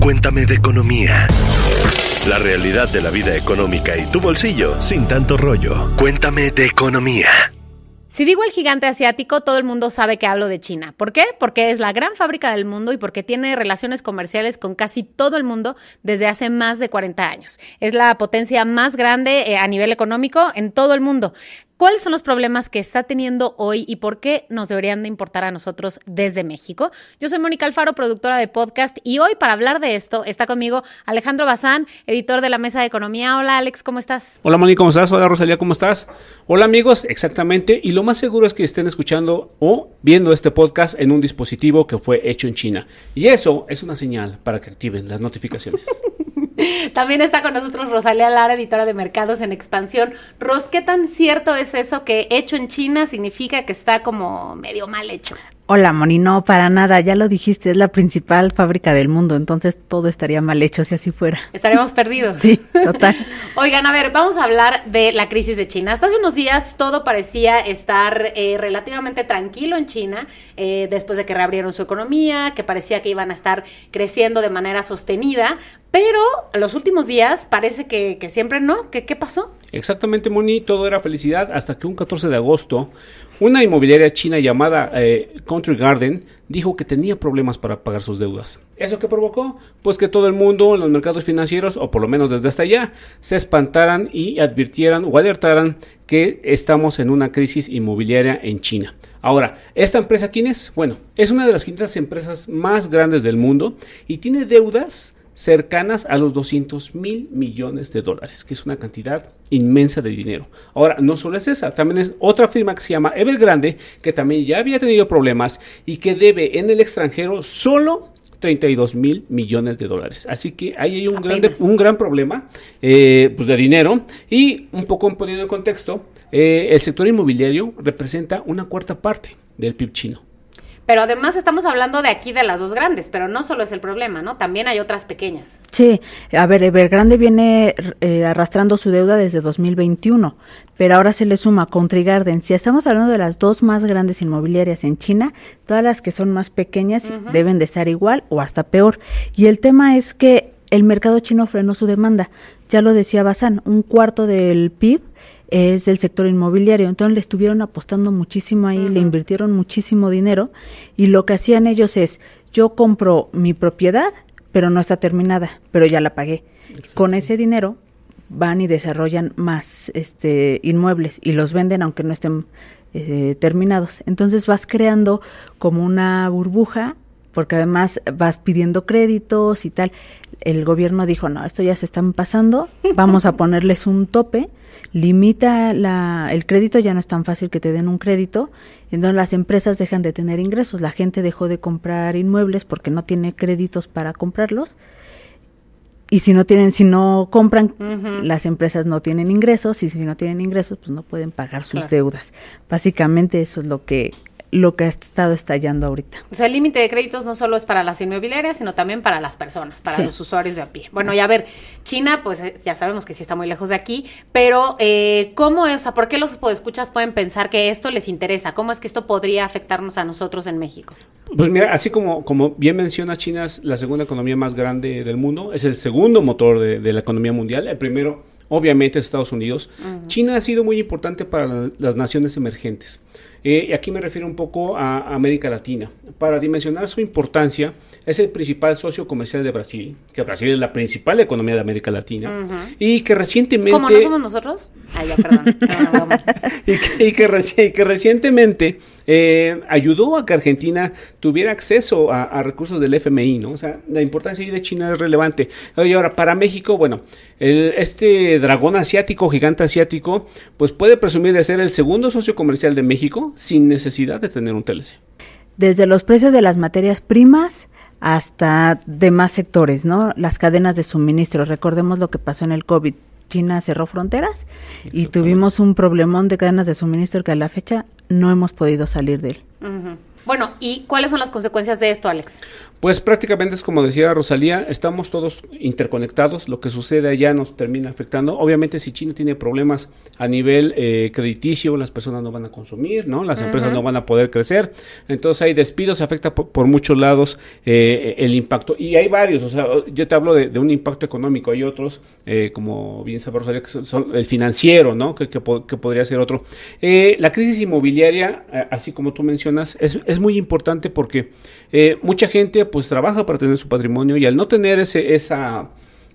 Cuéntame de economía. La realidad de la vida económica y tu bolsillo sin tanto rollo. Cuéntame de economía. Si digo el gigante asiático, todo el mundo sabe que hablo de China. ¿Por qué? Porque es la gran fábrica del mundo y porque tiene relaciones comerciales con casi todo el mundo desde hace más de 40 años. Es la potencia más grande eh, a nivel económico en todo el mundo. ¿Cuáles son los problemas que está teniendo hoy y por qué nos deberían de importar a nosotros desde México? Yo soy Mónica Alfaro, productora de podcast, y hoy para hablar de esto está conmigo Alejandro Bazán, editor de la Mesa de Economía. Hola Alex, ¿cómo estás? Hola Mónica, ¿cómo estás? Hola Rosalía, ¿cómo estás? Hola amigos, exactamente. Y lo más seguro es que estén escuchando o viendo este podcast en un dispositivo que fue hecho en China. Y eso es una señal para que activen las notificaciones. También está con nosotros Rosalía Lara, editora de Mercados en Expansión. Ros, ¿qué tan cierto es eso que hecho en China significa que está como medio mal hecho? Hola, Moni, no, para nada, ya lo dijiste, es la principal fábrica del mundo, entonces todo estaría mal hecho si así fuera. Estaríamos perdidos. Sí, total. Oigan, a ver, vamos a hablar de la crisis de China. Hasta hace unos días todo parecía estar eh, relativamente tranquilo en China, eh, después de que reabrieron su economía, que parecía que iban a estar creciendo de manera sostenida, pero los últimos días parece que, siempre no. ¿Qué, ¿Qué pasó? Exactamente, Moni, todo era felicidad hasta que un 14 de agosto una inmobiliaria china llamada eh, Country Garden dijo que tenía problemas para pagar sus deudas. ¿Eso qué provocó? Pues que todo el mundo en los mercados financieros, o por lo menos desde hasta allá, se espantaran y advirtieran o alertaran que estamos en una crisis inmobiliaria en China. Ahora, ¿esta empresa quién es? Bueno, es una de las 500 empresas más grandes del mundo y tiene deudas cercanas a los 200 mil millones de dólares, que es una cantidad inmensa de dinero. Ahora, no solo es esa, también es otra firma que se llama Evergrande, que también ya había tenido problemas y que debe en el extranjero solo 32 mil millones de dólares. Así que ahí hay un, grande, un gran problema eh, pues de dinero y un poco poniendo en contexto, eh, el sector inmobiliario representa una cuarta parte del PIB chino. Pero además estamos hablando de aquí de las dos grandes, pero no solo es el problema, ¿no? También hay otras pequeñas. Sí, a ver, Evergrande viene eh, arrastrando su deuda desde 2021, pero ahora se le suma Country Garden. Si estamos hablando de las dos más grandes inmobiliarias en China, todas las que son más pequeñas deben de estar igual o hasta peor. Y el tema es que el mercado chino frenó su demanda. Ya lo decía Bazán, un cuarto del PIB es del sector inmobiliario. Entonces le estuvieron apostando muchísimo ahí, le invirtieron muchísimo dinero y lo que hacían ellos es, yo compro mi propiedad, pero no está terminada, pero ya la pagué. Con ese dinero van y desarrollan más este inmuebles y los venden aunque no estén eh, terminados. Entonces vas creando como una burbuja porque además vas pidiendo créditos y tal. El gobierno dijo, no, esto ya se están pasando, vamos a ponerles un tope limita la, el crédito, ya no es tan fácil que te den un crédito, entonces las empresas dejan de tener ingresos, la gente dejó de comprar inmuebles porque no tiene créditos para comprarlos y si no tienen, si no compran, las empresas no tienen ingresos y si no tienen ingresos, pues no pueden pagar sus deudas. Básicamente eso es lo que lo que ha estado estallando ahorita. O sea, el límite de créditos no solo es para las inmobiliarias, sino también para las personas, para los usuarios de a pie. Bueno, y a ver, China, pues eh, ya sabemos que sí está muy lejos de aquí, pero eh, ¿cómo es? O sea, ¿por qué los escuchas pueden pensar que esto les interesa? ¿Cómo es que esto podría afectarnos a nosotros en México? Pues mira, así como, como bien mencionas, China es la segunda economía más grande del mundo, es el segundo motor de, la economía mundial, el primero obviamente es Estados Unidos. China ha sido muy importante para las naciones emergentes. Eh, y aquí me refiero un poco a América Latina. Para dimensionar su importancia, es el principal socio comercial de Brasil, que Brasil es la principal economía de América Latina, y que recientemente... ¿Cómo no somos nosotros? Ah, ya, perdón. y, que, que, recientemente eh, ayudó a que Argentina tuviera acceso a, recursos del FMI, ¿no? O sea, la importancia ahí de China es relevante. Y ahora, para México, bueno, el, este dragón asiático, gigante asiático, pues puede presumir de ser el segundo socio comercial de México sin necesidad de tener un TLC. Desde los precios de las materias primas, hasta demás sectores, ¿no? Las cadenas de suministro. Recordemos lo que pasó en el COVID. China cerró fronteras y tuvimos un problemón de cadenas de suministro que a la fecha no hemos podido salir de él. Bueno, ¿y cuáles son las consecuencias de esto, Alex? Pues prácticamente es como decía Rosalía, estamos todos interconectados, lo que sucede allá nos termina afectando. Obviamente si China tiene problemas a nivel eh, crediticio, las personas no van a consumir, ¿no? Las empresas no van a poder crecer, entonces hay despidos, afecta por, muchos lados eh, el impacto. Y hay varios, o sea, yo te hablo de, un impacto económico, hay otros, eh, como bien sabe Rosalía, que son el financiero, ¿no? Que, que, podría ser otro. la crisis inmobiliaria, así como tú mencionas, es, es muy importante porque mucha gente pues trabaja para tener su patrimonio y al no tener ese, esa,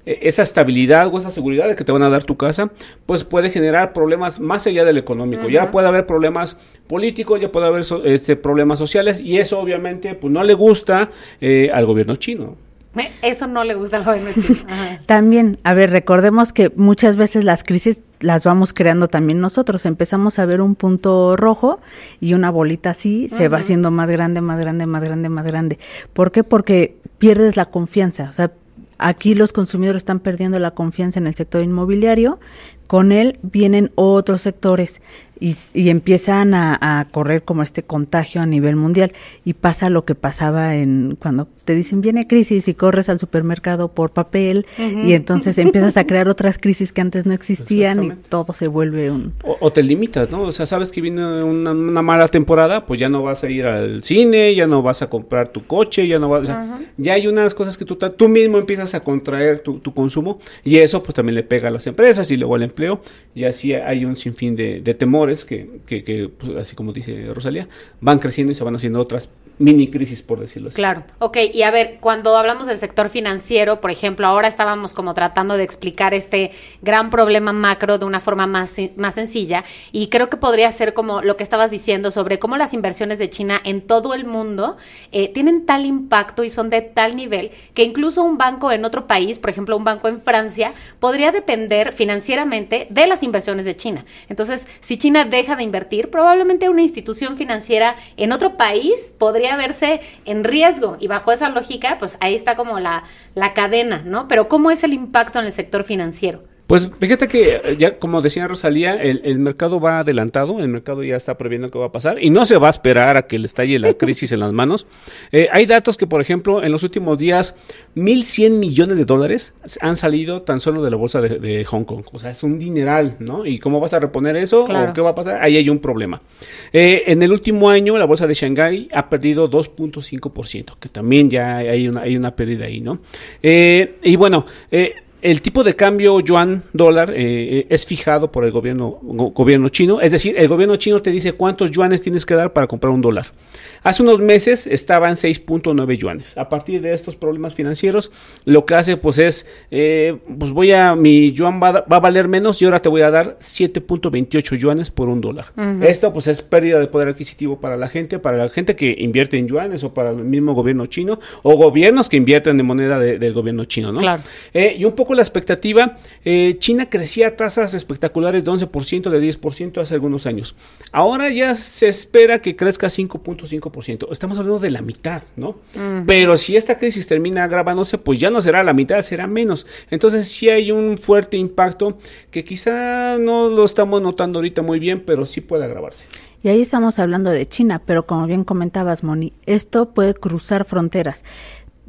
e, esa estabilidad o esa seguridad de que te van a dar tu casa, pues puede generar problemas más allá del económico. Ya puede haber problemas políticos, ya puede haber este, problemas sociales y eso obviamente pues no le gusta eh, al gobierno chino. Eh, eso no le gusta al gobierno chino. También, a ver, recordemos que muchas veces las crisis las vamos creando también nosotros. Empezamos a ver un punto rojo y una bolita así se va haciendo más grande, más grande, más grande, más grande. ¿Por qué? Porque pierdes la confianza. O sea, aquí los consumidores están perdiendo la confianza en el sector inmobiliario. Con él vienen otros sectores y, empiezan a, correr como este contagio a nivel mundial. Y pasa lo que pasaba en cuando te dicen viene crisis y corres al supermercado por papel y entonces empiezas a crear otras crisis que antes no existían y todo se vuelve un o, te limitas no o sea sabes que viene una, mala temporada pues ya no vas a ir al cine ya no vas a comprar tu coche ya no vas ya hay unas cosas que tú tú mismo empiezas a contraer tu, consumo y eso pues también le pega a las empresas y luego al empleo y así hay un sinfín de, de temores que, que, pues, así como dice Rosalía, van creciendo y se van haciendo otras mini crisis, por decirlo así. Claro, ok, y a ver, cuando hablamos del sector financiero, por ejemplo, ahora estábamos como tratando de explicar este gran problema macro de una forma más, más sencilla, y creo que podría ser como lo que estabas diciendo sobre cómo las inversiones de China en todo el mundo eh, tienen tal impacto y son de tal nivel que incluso un banco en otro país, por ejemplo, un banco en Francia, podría depender financieramente de las inversiones de China. Entonces, si China deja de invertir, probablemente una institución financiera en otro país podría verse en riesgo y bajo esa lógica, pues ahí está como la, la cadena, ¿no? Pero ¿cómo es el impacto en el sector financiero? Pues fíjate que eh, ya como decía Rosalía, el, mercado va adelantado, el mercado ya está previendo qué va a pasar y no se va a esperar a que le estalle la crisis en las manos. Eh, hay datos que, por ejemplo, en los últimos días, 1.100 millones de dólares han salido tan solo de la bolsa de, Hong Kong. O sea, es un dineral, ¿no? ¿Y cómo vas a reponer eso o qué va a pasar? Ahí hay un problema. Eh, en el último año, la bolsa de Shanghái ha perdido 2.5%, que también ya hay una, hay una pérdida ahí, ¿no? y bueno, eh, el tipo de cambio yuan dólar eh, eh, es fijado por el gobierno, gobierno chino, es decir, el gobierno chino te dice cuántos yuanes tienes que dar para comprar un dólar. Hace unos meses estaba en 6.9 yuanes. A partir de estos problemas financieros, lo que hace pues es, eh, pues voy a, mi yuan va, a valer menos y ahora te voy a dar 7.28 yuanes por un dólar. Esto pues es pérdida de poder adquisitivo para la gente, para la gente que invierte en yuanes o para el mismo gobierno chino o gobiernos que invierten en moneda del gobierno chino, ¿no? Claro. y un poco la expectativa, eh, China crecía a tasas espectaculares de 11%, de 10% hace algunos años. Ahora ya se espera que crezca 5.5%. Estamos hablando de la mitad, ¿no? Pero si esta crisis termina agravándose, pues ya no será la mitad, será menos. Entonces sí hay un fuerte impacto que quizá no lo estamos notando ahorita muy bien, pero sí puede agravarse. Y ahí estamos hablando de China, pero como bien comentabas, Moni, esto puede cruzar fronteras.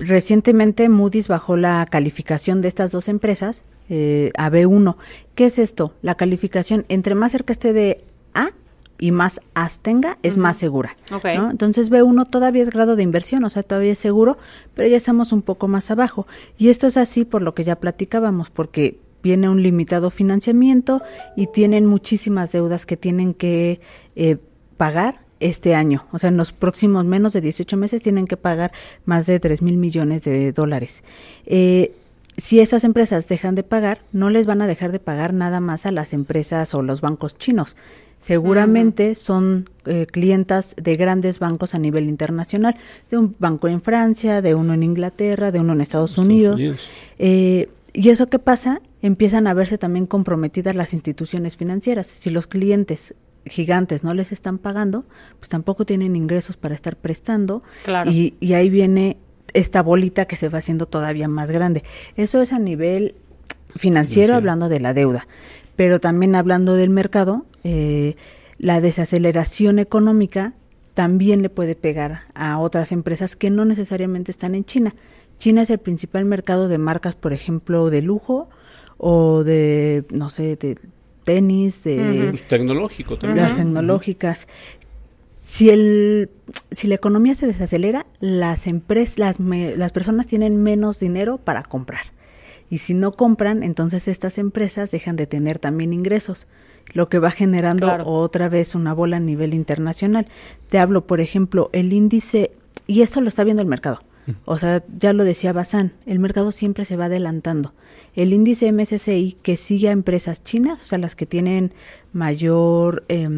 Recientemente Moody's bajó la calificación de estas dos empresas eh, a B1. ¿Qué es esto? La calificación, entre más cerca esté de A y más A tenga, es más segura. Entonces B1 todavía es grado de inversión, o sea, todavía es seguro, pero ya estamos un poco más abajo. Y esto es así por lo que ya platicábamos, porque viene un limitado financiamiento y tienen muchísimas deudas que tienen que eh, pagar este año. O sea, en los próximos menos de 18 meses tienen que pagar más de 3 mil millones de dólares. Eh, si estas empresas dejan de pagar, no les van a dejar de pagar nada más a las empresas o los bancos chinos. Seguramente son eh, clientas de grandes bancos a nivel internacional, de un banco en Francia, de uno en Inglaterra, de uno en Estados, Unidos. Eh, ¿Y eso qué pasa? Empiezan a verse también comprometidas las instituciones financieras. Si los clientes gigantes no les están pagando, pues tampoco tienen ingresos para estar prestando. Y, y, ahí viene esta bolita que se va haciendo todavía más grande. Eso es a nivel financiero, hablando de la deuda, pero también hablando del mercado, eh, la desaceleración económica también le puede pegar a otras empresas que no necesariamente están en China. China es el principal mercado de marcas, por ejemplo, de lujo o de, no sé, de tenis, de... Pues tecnológico también. Las tecnológicas. Si, el, si la economía se desacelera, las, empresas, las, las personas tienen menos dinero para comprar. Y si no compran, entonces estas empresas dejan de tener también ingresos, lo que va generando otra vez una bola a nivel internacional. Te hablo, por ejemplo, el índice, y esto lo está viendo el mercado. O sea, ya lo decía Bazán, el mercado siempre se va adelantando. El índice MSCI que sigue a empresas chinas, o sea, las que tienen mayor... Eh,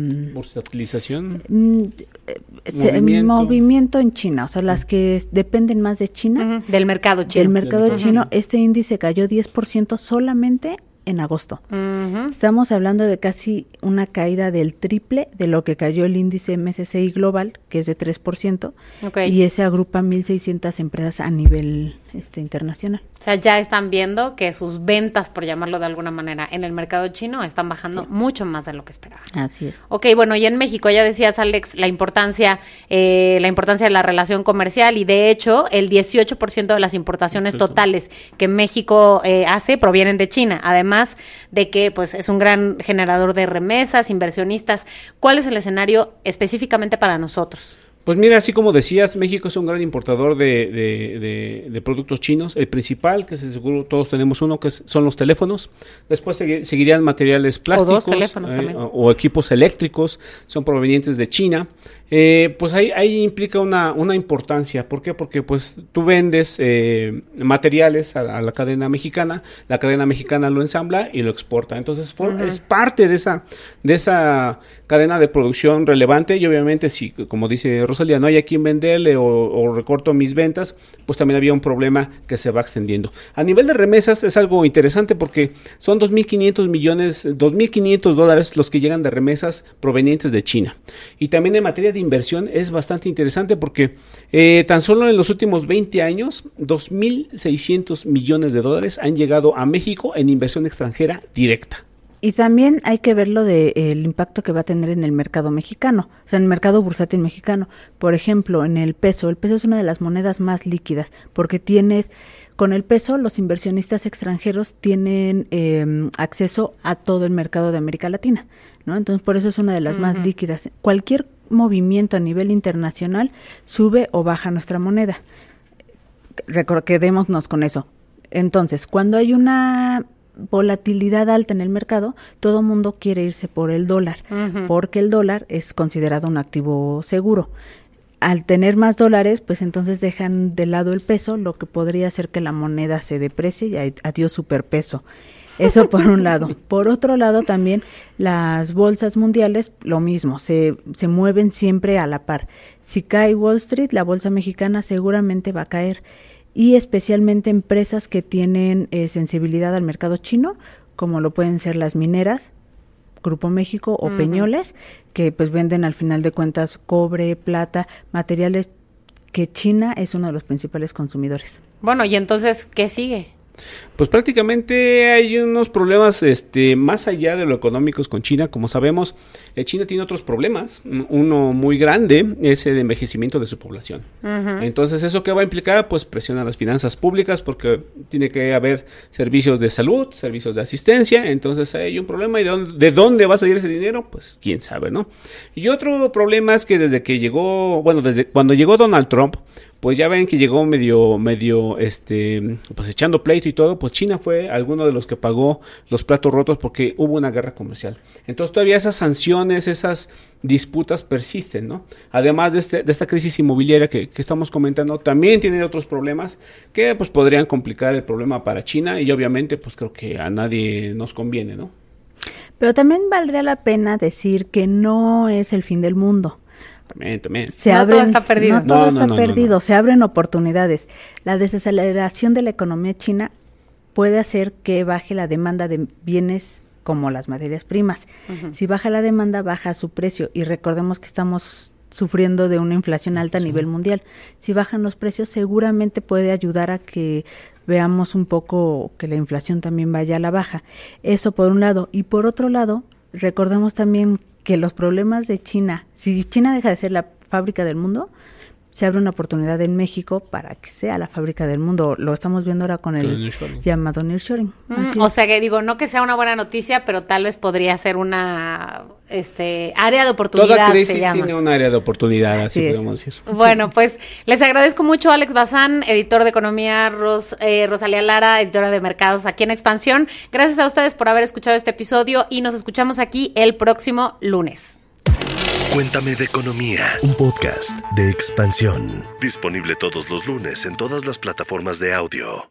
movimiento. en China, o sea, las que dependen más de China. Del mercado chino. Del mercado chino, este índice cayó 10% solamente en agosto. Estamos hablando de casi una caída del triple de lo que cayó el índice MSCI global, que es de 3%, y ese agrupa 1.600 empresas a nivel este, internacional. O sea, ya están viendo que sus ventas, por llamarlo de alguna manera, en el mercado chino están bajando mucho más de lo que esperaban. Así es. Ok, bueno, y en México ya decías, Alex, la importancia, eh, la importancia de la relación comercial y de hecho el 18% de las importaciones totales que México eh, hace provienen de China, además de que pues es un gran generador de remesas, inversionistas. ¿Cuál es el escenario específicamente para nosotros? Pues mira, así como decías, México es un gran importador de, de, productos chinos. El principal, que seguro todos tenemos uno, que son los teléfonos. Después seguirían materiales plásticos eh, o, equipos eléctricos, son provenientes de China. Eh, pues ahí, ahí implica una, una, importancia. ¿Por qué? Porque pues tú vendes eh, materiales a, la cadena mexicana, la cadena mexicana lo ensambla y lo exporta. Entonces es parte de esa, de esa cadena de producción relevante y obviamente si, como dice Rosalía, no hay a quien venderle o, recorto mis ventas, pues también había un problema que se va extendiendo. A nivel de remesas es algo interesante porque son 2.500 millones, 2.500 dólares los que llegan de remesas provenientes de China. Y también en materia de inversión es bastante interesante porque eh, tan solo en los últimos 20 años, 2.600 millones de dólares han llegado a México en inversión extranjera directa. Y también hay que ver lo del de, impacto que va a tener en el mercado mexicano, o sea, en el mercado bursátil mexicano. Por ejemplo, en el peso. El peso es una de las monedas más líquidas porque tienes, con el peso, los inversionistas extranjeros tienen em, acceso a todo el mercado de América Latina, ¿no? Entonces, por eso es una de las más líquidas. Cualquier movimiento a nivel internacional sube o baja nuestra moneda. Quedémonos con eso. Entonces, cuando hay una volatilidad alta en el mercado, todo mundo quiere irse por el dólar, porque el dólar es considerado un activo seguro. Al tener más dólares, pues entonces dejan de lado el peso, lo que podría hacer que la moneda se deprecie y adiós superpeso. Eso por un lado. Por otro lado, también las bolsas mundiales, lo mismo, se, se mueven siempre a la par. Si cae Wall Street, la bolsa mexicana seguramente va a caer y especialmente empresas que tienen eh, sensibilidad al mercado chino, como lo pueden ser las mineras, Grupo México o Peñoles, que pues venden al final de cuentas cobre, plata, materiales que China es uno de los principales consumidores. Bueno, y entonces, ¿qué sigue? Pues prácticamente hay unos problemas este, más allá de lo económicos con China. Como sabemos, eh, China tiene otros problemas. Uno muy grande es el envejecimiento de su población. Entonces, ¿eso qué va a implicar? Pues presiona las finanzas públicas porque tiene que haber servicios de salud, servicios de asistencia. Entonces, hay un problema. ¿Y de dónde, de dónde va a salir ese dinero? Pues quién sabe, ¿no? Y otro problema es que desde que llegó, bueno, desde cuando llegó Donald Trump, pues ya ven que llegó medio, medio, este, pues echando pleito y todo, pues China fue alguno de los que pagó los platos rotos porque hubo una guerra comercial. Entonces todavía esas sanciones, esas disputas persisten, ¿no? Además de, este, de esta crisis inmobiliaria que, que, estamos comentando, también tiene otros problemas que pues podrían complicar el problema para China y obviamente pues creo que a nadie nos conviene, ¿no? Pero también valdría la pena decir que no es el fin del mundo. También, también. Se no todo está perdido. No todo está perdido, se abren oportunidades. La desaceleración de la economía china puede hacer que baje la demanda de bienes como las materias primas. Si baja la demanda, baja su precio. Y recordemos que estamos sufriendo de una inflación alta a nivel mundial. Si bajan los precios, seguramente puede ayudar a que veamos un poco que la inflación también vaya a la baja. Eso por un lado. Y por otro lado, recordemos también que los problemas de China, si China deja de ser la fábrica del mundo, se abre una oportunidad en México para que sea la fábrica del mundo. Lo estamos viendo ahora con el el nearshoring. llamado nearshoring. Mm, o sea que digo, no que sea una buena noticia, pero tal vez podría ser una este área de oportunidad. Toda se crisis llama. tiene un área de oportunidad, así, podemos decir. Bueno, pues les agradezco mucho Alex Bazán, editor de Economía, Ros- eh, Rosalía Lara, editora de Mercados aquí en Expansión. Gracias a ustedes por haber escuchado este episodio y nos escuchamos aquí el próximo lunes. Cuéntame de economía, un podcast de expansión. Disponible todos los lunes en todas las plataformas de audio.